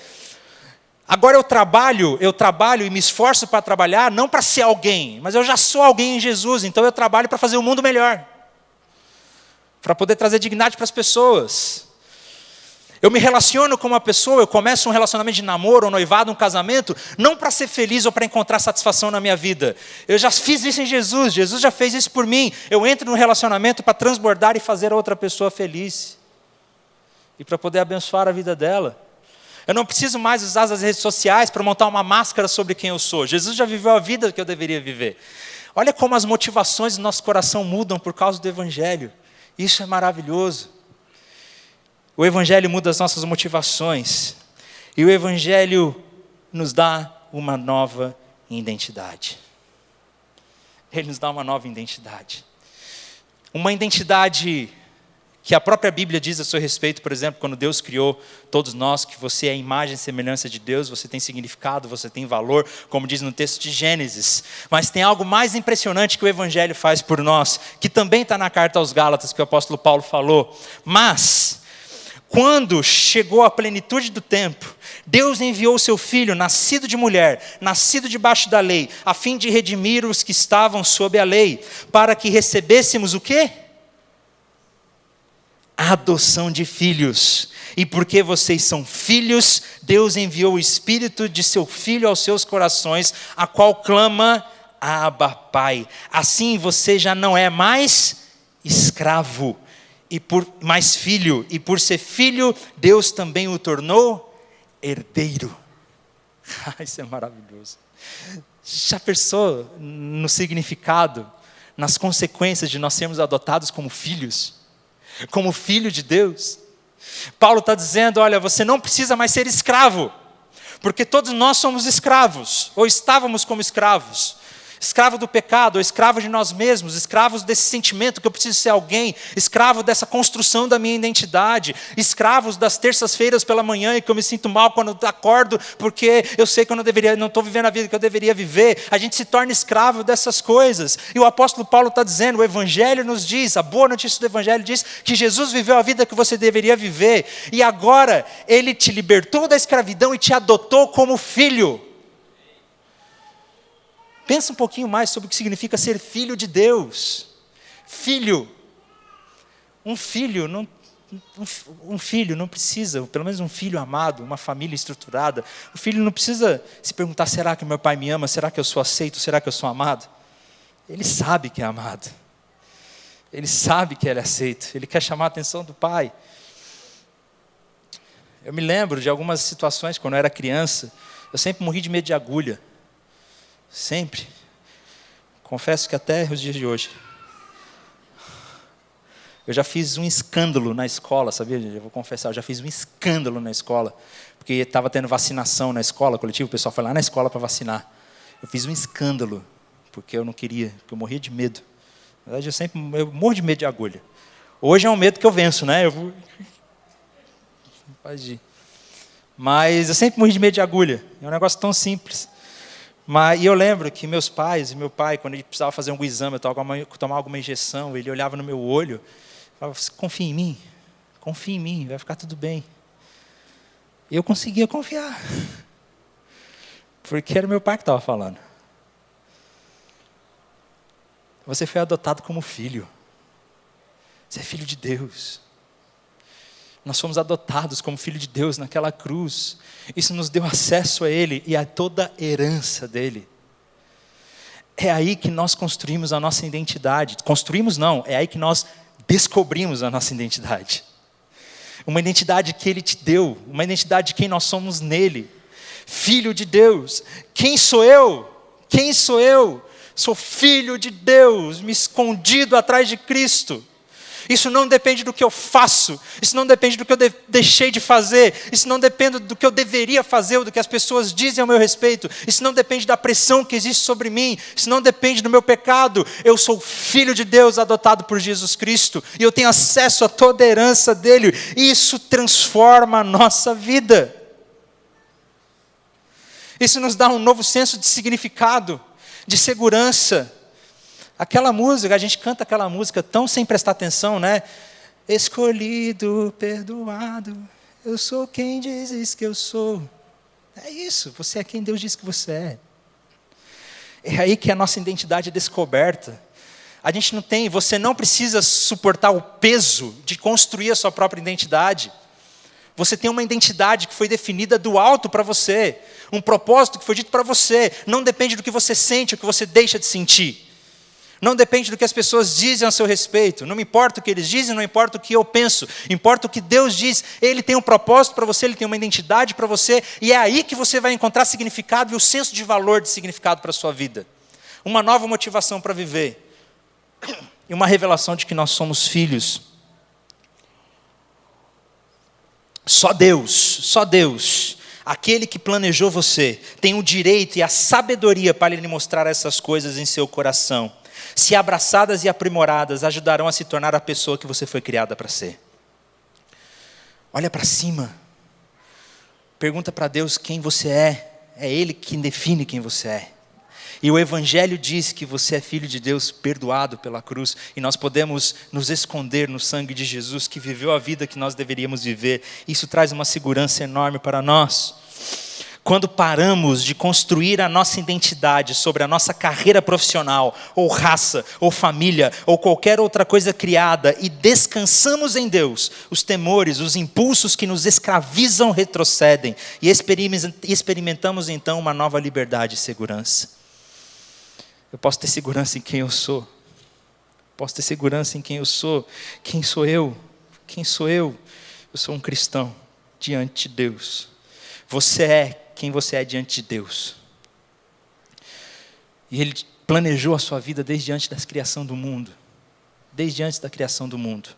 Agora eu trabalho, eu trabalho e me esforço para trabalhar, não para ser alguém, mas eu já sou alguém em Jesus, então eu trabalho para fazer o mundo melhor para poder trazer dignidade para as pessoas. Eu me relaciono com uma pessoa, eu começo um relacionamento de namoro, um noivado, um casamento, não para ser feliz ou para encontrar satisfação na minha vida. Eu já fiz isso em Jesus, Jesus já fez isso por mim. Eu entro no relacionamento para transbordar e fazer a outra pessoa feliz. e para poder abençoar a vida dela. Eu não preciso mais usar as redes sociais para montar uma máscara sobre quem eu sou. Jesus já viveu a vida que eu deveria viver. Olha como as motivações do nosso coração mudam por causa do Evangelho. Isso é maravilhoso. O Evangelho muda as nossas motivações. E o Evangelho nos dá uma nova identidade. Ele nos dá uma nova identidade. Uma identidade que a própria Bíblia diz a seu respeito, por exemplo, quando Deus criou todos nós, que você é a imagem e semelhança de Deus, você tem significado, você tem valor, como diz no texto de Gênesis. Mas tem algo mais impressionante que o Evangelho faz por nós, que também está na carta aos Gálatas, que o apóstolo Paulo falou. Mas, quando chegou a plenitude do tempo, Deus enviou seu filho, nascido de mulher, nascido debaixo da lei, a fim de redimir os que estavam sob a lei, para que recebêssemos o quê? Adoção de filhos. E porque vocês são filhos, Deus enviou o Espírito de seu Filho aos seus corações, a qual clama, Abba, Pai. Assim você já não é mais escravo, e por mais filho, e por ser filho, Deus também o tornou herdeiro. Isso é maravilhoso. Já pensou no significado, nas consequências de nós sermos adotados como filhos? Como filho de Deus. Paulo está dizendo: olha, você não precisa mais ser escravo, porque todos nós somos escravos, ou estávamos como escravos escravo do pecado, ou escravo de nós mesmos, escravos desse sentimento que eu preciso ser alguém, escravo dessa construção da minha identidade, escravos das terças-feiras pela manhã e que eu me sinto mal quando acordo, porque eu sei que eu não deveria, não estou vivendo a vida que eu deveria viver. A gente se torna escravo dessas coisas. E o apóstolo Paulo está dizendo, o Evangelho nos diz, a boa notícia do Evangelho diz que Jesus viveu a vida que você deveria viver, e agora ele te libertou da escravidão e te adotou como filho. Pensa um pouquinho mais sobre o que significa ser filho de Deus. Filho. Um filho não, um filho não precisa, pelo menos um filho amado, uma família estruturada. O filho não precisa se perguntar: será que meu pai me ama? Será que eu sou aceito? Será que eu sou amado? Ele sabe que é amado. Ele sabe que ele é aceito. Ele quer chamar a atenção do pai. Eu me lembro de algumas situações quando eu era criança. Eu sempre morri de medo de agulha. Sempre. Confesso que até os dias de hoje. Eu já fiz um escândalo na escola, sabia? Eu vou confessar, eu já fiz um escândalo na escola. Porque estava tendo vacinação na escola coletiva, o pessoal foi lá na escola para vacinar. Eu fiz um escândalo, porque eu não queria, porque eu morria de medo. Na verdade, eu sempre eu morro de medo de agulha. Hoje é um medo que eu venço, né? Eu vou. Mas eu sempre morri de medo de agulha. É um negócio tão simples. Mas, e eu lembro que meus pais, meu pai, quando ele precisava fazer um exame, tomar alguma injeção, ele olhava no meu olho e falava, confia em mim, confia em mim, vai ficar tudo bem. E eu conseguia confiar. Porque era meu pai que estava falando. Você foi adotado como filho. Você é filho de Deus. Nós fomos adotados como filho de Deus naquela cruz. Isso nos deu acesso a Ele e a toda a herança dele. É aí que nós construímos a nossa identidade. Construímos não, é aí que nós descobrimos a nossa identidade. Uma identidade que Ele te deu, uma identidade de quem nós somos nele. Filho de Deus. Quem sou eu? Quem sou eu? Sou filho de Deus, me escondido atrás de Cristo. Isso não depende do que eu faço, isso não depende do que eu de deixei de fazer, isso não depende do que eu deveria fazer ou do que as pessoas dizem ao meu respeito, isso não depende da pressão que existe sobre mim, isso não depende do meu pecado. Eu sou filho de Deus adotado por Jesus Cristo e eu tenho acesso a toda a herança dele, isso transforma a nossa vida. Isso nos dá um novo senso de significado, de segurança. Aquela música, a gente canta aquela música tão sem prestar atenção, né? Escolhido, perdoado, eu sou quem dizes que eu sou. É isso, você é quem Deus diz que você é. É aí que a nossa identidade é descoberta. A gente não tem, você não precisa suportar o peso de construir a sua própria identidade. Você tem uma identidade que foi definida do alto para você, um propósito que foi dito para você. Não depende do que você sente ou que você deixa de sentir. Não depende do que as pessoas dizem a seu respeito. Não me importa o que eles dizem, não importa o que eu penso. Importa o que Deus diz. Ele tem um propósito para você, ele tem uma identidade para você, e é aí que você vai encontrar significado e o senso de valor de significado para a sua vida. Uma nova motivação para viver. E uma revelação de que nós somos filhos. Só Deus, só Deus aquele que planejou você, tem o direito e a sabedoria para lhe mostrar essas coisas em seu coração se abraçadas e aprimoradas, ajudarão a se tornar a pessoa que você foi criada para ser. Olha para cima. Pergunta para Deus quem você é. É Ele quem define quem você é. E o Evangelho diz que você é filho de Deus, perdoado pela cruz, e nós podemos nos esconder no sangue de Jesus, que viveu a vida que nós deveríamos viver. Isso traz uma segurança enorme para nós quando paramos de construir a nossa identidade sobre a nossa carreira profissional, ou raça, ou família, ou qualquer outra coisa criada, e descansamos em Deus, os temores, os impulsos que nos escravizam retrocedem, e experimentamos então uma nova liberdade e segurança. Eu posso ter segurança em quem eu sou, posso ter segurança em quem eu sou. Quem sou eu? Quem sou eu? Eu sou um cristão diante de Deus. Você é quem você é diante de Deus. E Ele planejou a sua vida desde antes da criação do mundo. Desde antes da criação do mundo.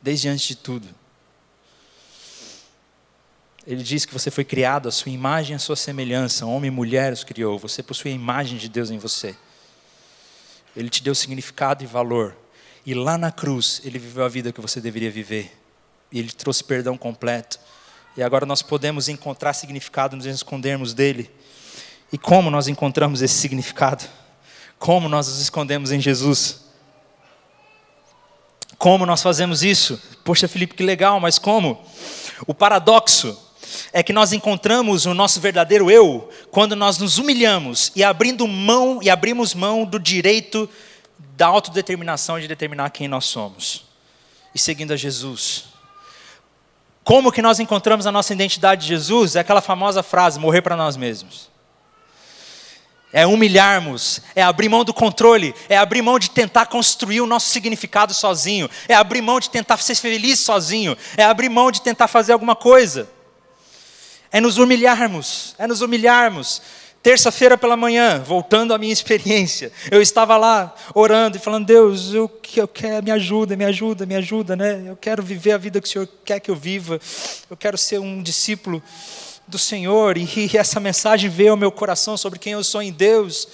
Desde antes de tudo. Ele diz que você foi criado, a sua imagem a sua semelhança, homem e mulher os criou, você possui a imagem de Deus em você. Ele te deu significado e valor. E lá na cruz, ele viveu a vida que você deveria viver. E ele trouxe perdão completo. E agora nós podemos encontrar significado, nos escondermos dele. E como nós encontramos esse significado? Como nós nos escondemos em Jesus? Como nós fazemos isso? Poxa, Felipe, que legal, mas como? O paradoxo é que nós encontramos o nosso verdadeiro eu quando nós nos humilhamos e abrindo mão e abrimos mão do direito da autodeterminação de determinar quem nós somos e seguindo a Jesus. Como que nós encontramos a nossa identidade de Jesus? É aquela famosa frase: morrer para nós mesmos. É humilharmos, é abrir mão do controle, é abrir mão de tentar construir o nosso significado sozinho, é abrir mão de tentar ser feliz sozinho, é abrir mão de tentar fazer alguma coisa. É nos humilharmos, é nos humilharmos. Terça-feira pela manhã, voltando à minha experiência, eu estava lá orando e falando: Deus, eu, eu quero, me ajuda, me ajuda, me ajuda, né? Eu quero viver a vida que o Senhor quer que eu viva. Eu quero ser um discípulo do Senhor. E, essa mensagem veio ao meu coração sobre quem eu sou em Deus.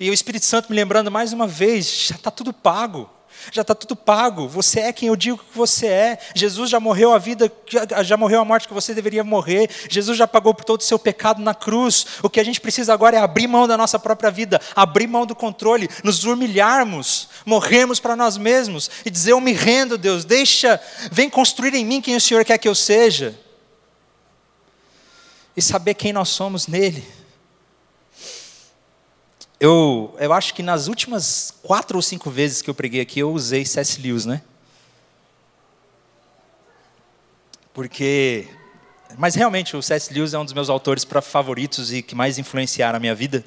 E o Espírito Santo me lembrando mais uma vez: já está tudo pago já está tudo pago. Você é quem eu digo que você é. Jesus já morreu a vida, já, morreu a morte que você deveria morrer. Jesus já pagou por todo o seu pecado na cruz. O que a gente precisa agora é abrir mão da nossa própria vida, abrir mão do controle, nos humilharmos, morrermos para nós mesmos e dizer: Eu me rendo, Deus, deixa, vem construir em mim quem o Senhor quer que eu seja. E saber quem nós somos nele. Eu, eu acho que nas últimas quatro ou cinco vezes que eu preguei aqui, eu usei C.S. Lewis, né? Porque. Mas realmente, o C.S. Lewis é um dos meus autores favoritos e que mais influenciaram a minha vida.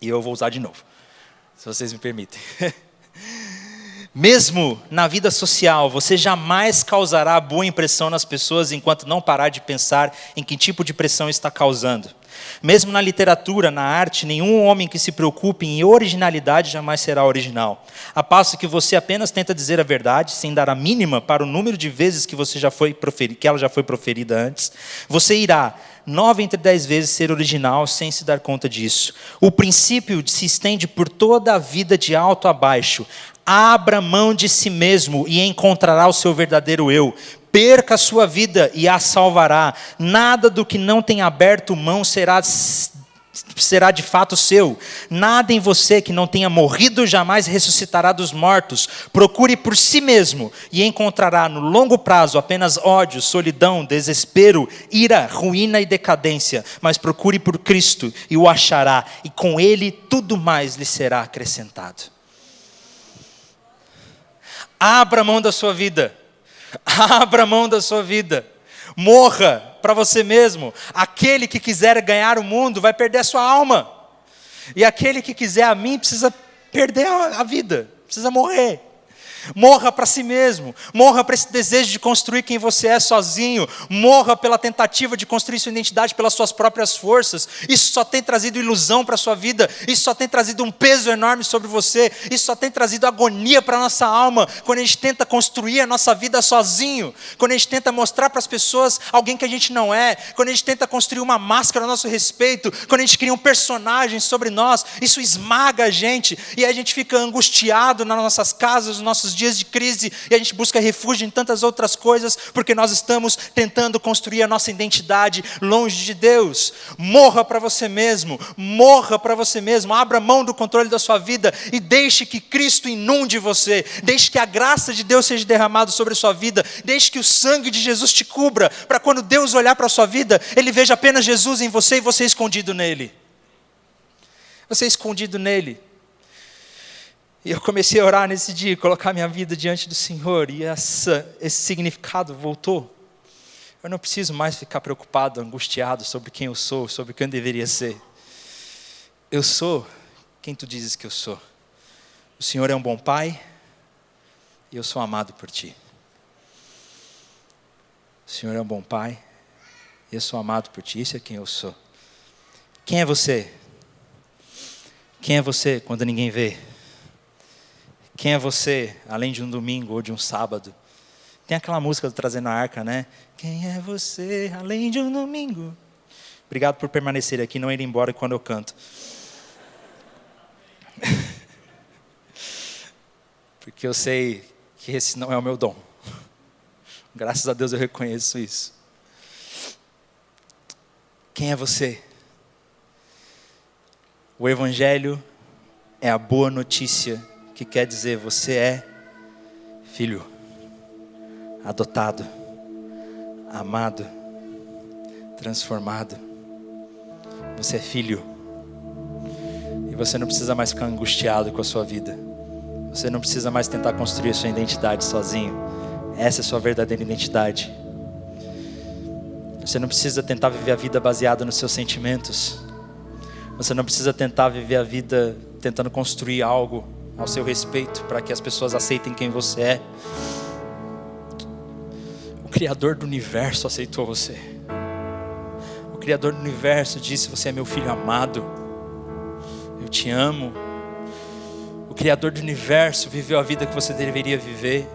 E eu vou usar de novo, se vocês me permitem. Mesmo na vida social, você jamais causará boa impressão nas pessoas enquanto não parar de pensar em que tipo de pressão está causando. Mesmo na literatura, na arte, nenhum homem que se preocupe em originalidade jamais será original. A passo que você apenas tenta dizer a verdade, sem dar a mínima para o número de vezes que, você já foi que ela já foi proferida antes, você irá, nove entre dez vezes, ser original sem se dar conta disso. O princípio se estende por toda a vida de alto a baixo. Abra mão de si mesmo e encontrará o seu verdadeiro eu perca a sua vida e a salvará. Nada do que não tem aberto mão será será de fato seu. Nada em você que não tenha morrido jamais ressuscitará dos mortos. Procure por si mesmo e encontrará no longo prazo apenas ódio, solidão, desespero, ira, ruína e decadência. Mas procure por Cristo e o achará, e com ele tudo mais lhe será acrescentado. Abra mão da sua vida. Abra mão da sua vida. Morra para você mesmo. Aquele que quiser ganhar o mundo vai perder a sua alma. E aquele que quiser a mim precisa perder a, vida, precisa morrer. Morra para si mesmo, morra para esse desejo de construir quem você é sozinho, morra pela tentativa de construir sua identidade pelas suas próprias forças. Isso só tem trazido ilusão para a sua vida, isso só tem trazido um peso enorme sobre você, isso só tem trazido agonia para a nossa alma, quando a gente tenta construir a nossa vida sozinho, quando a gente tenta mostrar para as pessoas alguém que a gente não é, quando a gente tenta construir uma máscara a nosso respeito, quando a gente cria um personagem sobre nós, isso esmaga a gente. E a gente fica angustiado nas nossas casas, nos nossos dias de crise e a gente busca refúgio em tantas outras coisas, porque nós estamos tentando construir a nossa identidade longe de Deus. Morra para você mesmo, morra para você mesmo, abra mão do controle da sua vida e deixe que Cristo inunde você, deixe que a graça de Deus seja derramada sobre a sua vida, deixe que o sangue de Jesus te cubra, para quando Deus olhar para a sua vida, Ele veja apenas Jesus em você e você escondido nele. Você escondido nele. E eu comecei a orar nesse dia, colocar minha vida diante do Senhor, e essa, esse significado voltou. Eu não preciso mais ficar preocupado, angustiado sobre quem eu sou, sobre quem eu deveria ser. Eu sou quem tu dizes que eu sou. O Senhor é um bom Pai e eu sou amado por Ti. O Senhor é um bom Pai e eu sou amado por Ti. Isso é quem eu sou. Quem é você? Quem é você quando ninguém vê? Quem é você, além de um domingo ou de um sábado? Tem aquela música do Trazendo a Arca, né? Quem é você, além de um domingo? Obrigado por permanecer aqui, não ir embora quando eu canto. Porque eu sei que esse não é o meu dom. Graças a Deus eu reconheço isso. Quem é você? O Evangelho é a boa notícia que quer dizer você é filho, adotado, amado, transformado. Você é filho. E você não precisa mais ficar angustiado com a sua vida. Você não precisa mais tentar construir a sua identidade sozinho. Essa é a sua verdadeira identidade. Você não precisa tentar viver a vida baseada nos seus sentimentos. Você não precisa tentar viver a vida tentando construir algo ao seu respeito, para que as pessoas aceitem quem você é. O Criador do universo aceitou você. O Criador do universo disse: Você é meu filho amado, eu te amo. O Criador do universo viveu a vida que você deveria viver,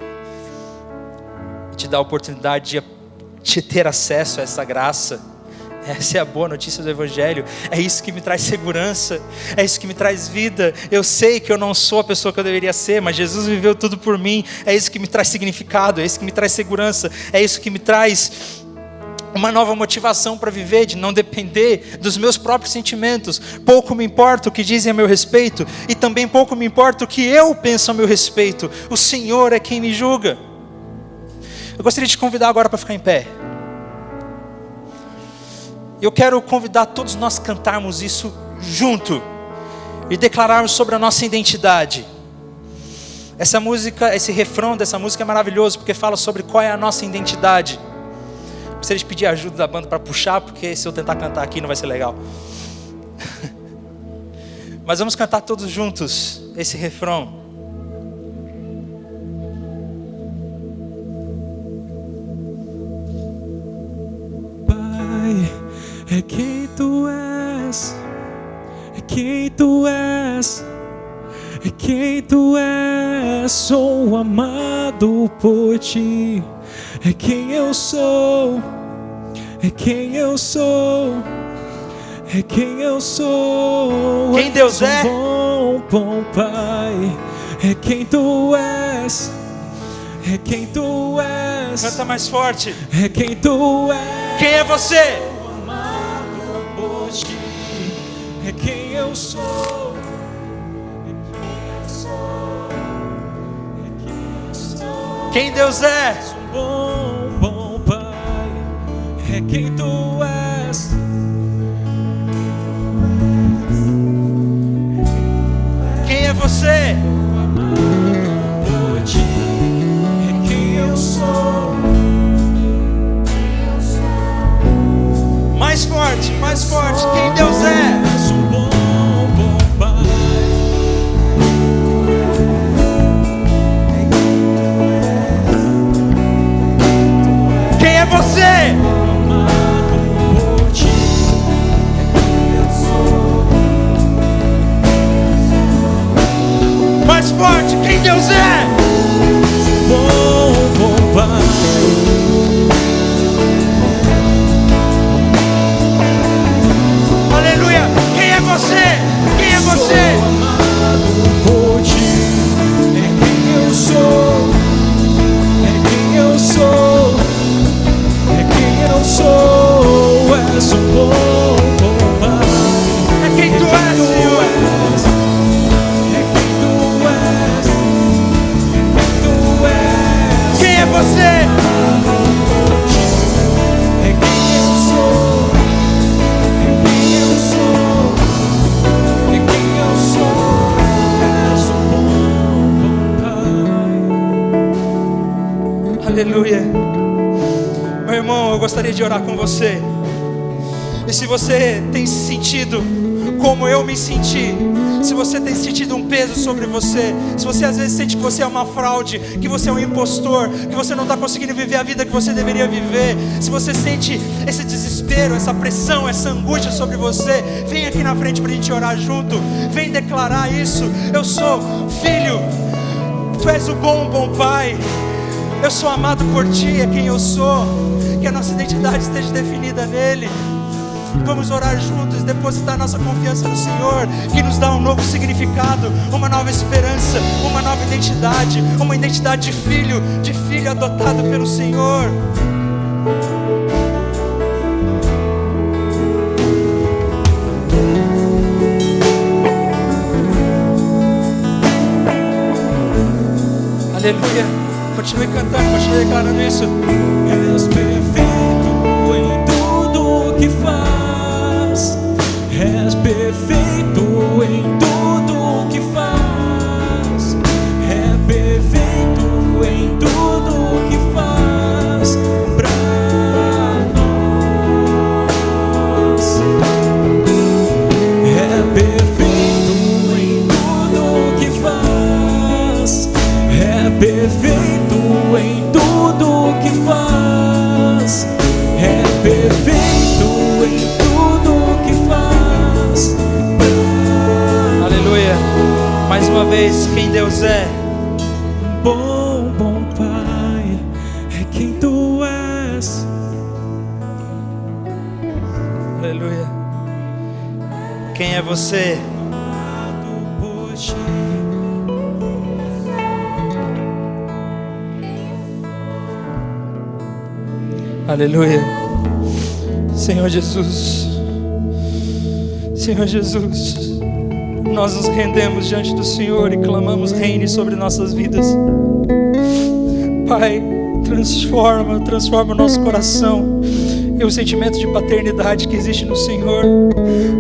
e te dá a oportunidade de, ter acesso a essa graça essa é a boa notícia do Evangelho. É isso que me traz segurança. É isso que me traz vida. Eu sei que eu não sou a pessoa que eu deveria ser, mas Jesus viveu tudo por mim. É isso que me traz significado. É isso que me traz segurança. É isso que me traz uma nova motivação para viver, de não depender dos meus próprios sentimentos. Pouco me importa o que dizem a meu respeito, e também pouco me importa o que eu penso a meu respeito. O Senhor é quem me julga. Eu gostaria de te convidar agora para ficar em pé. Eu quero convidar todos nós a cantarmos isso junto e declararmos sobre a nossa identidade. Essa música, esse refrão dessa música é maravilhoso porque fala sobre qual é a nossa identidade. Gostaria de pedir ajuda da banda para puxar, porque se eu tentar cantar aqui não vai ser legal. Mas vamos cantar todos juntos esse refrão. É quem tu és, é quem tu és, é quem tu és. Sou amado por ti, é quem eu sou, é quem eu sou. É quem eu sou. Quem Deus é? Bom, bom Pai. É quem tu és. É quem tu és. Canta mais forte. É quem tu és. Quem é você? É quem eu sou. Quem. É Deus é? Bom, bom Pai, é quem tu és. Quem é você? Por ti, é quem eu sou. Mais forte, mais forte. Quem Deus é? De quem gostaria de orar com você. E se você tem se sentido como eu me senti, se você tem sentido um peso sobre você, se você às vezes sente que você é uma fraude, que você é um impostor, que você não está conseguindo viver a vida que você deveria viver, se você sente esse desespero, essa pressão, essa angústia sobre você, vem aqui na frente para a gente orar junto, vem declarar isso. Eu sou filho, tu és o bom, bom Pai. Eu sou amado por Ti, é quem eu sou. Que a nossa identidade esteja definida nele. Vamos orar juntos, depositar nossa confiança no Senhor, que nos dá um novo significado, uma nova esperança, uma nova identidade, uma identidade de filho, de filho adotado pelo Senhor. Aleluia. Continue cantando, continue declarando isso. Quem Deus é. Bom, bom Pai, é quem tu és. Aleluia. Quem é você? Aleluia. Senhor Jesus. Senhor Jesus. Nós nos rendemos diante do Senhor e clamamos reine sobre nossas vidas. Pai, transforma, transforma o nosso coração e o sentimento de paternidade que existe no Senhor.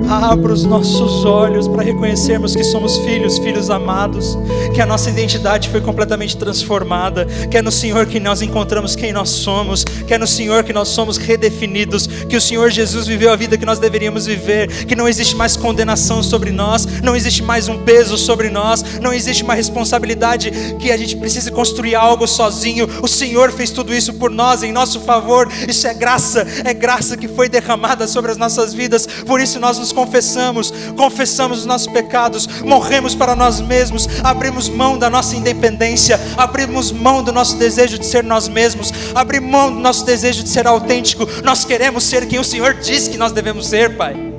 Abra os nossos olhos para reconhecermos que somos filhos, filhos amados, que a nossa identidade foi completamente transformada, que é no Senhor que nós encontramos quem nós somos, que é no Senhor que nós somos redefinidos, que o Senhor Jesus viveu a vida que nós deveríamos viver, que não existe mais condenação sobre nós, não existe mais um peso sobre nós, não existe uma responsabilidade que a gente precisa construir algo sozinho. O Senhor fez tudo isso por nós, em nosso favor. Isso é graça, é graça que foi derramada sobre as nossas vidas. Por isso nós nos confessamos, confessamos os nossos pecados, morremos para nós mesmos, abrimos mão da nossa independência, abrimos mão do nosso desejo de ser nós mesmos, abrimos mão do nosso desejo de ser autêntico. Nós queremos ser quem o Senhor diz que nós devemos ser, Pai.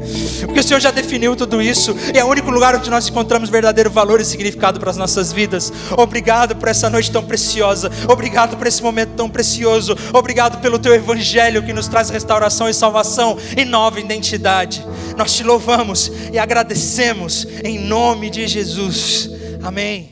Porque o Senhor já definiu tudo isso e é o único lugar onde nós encontramos verdadeiro valor e significado para as nossas vidas. Obrigado por essa noite tão preciosa. Obrigado por esse momento tão precioso. Obrigado pelo teu evangelho que nos traz restauração e salvação e nova identidade. Nós te louvamos e agradecemos em nome de Jesus. Amém.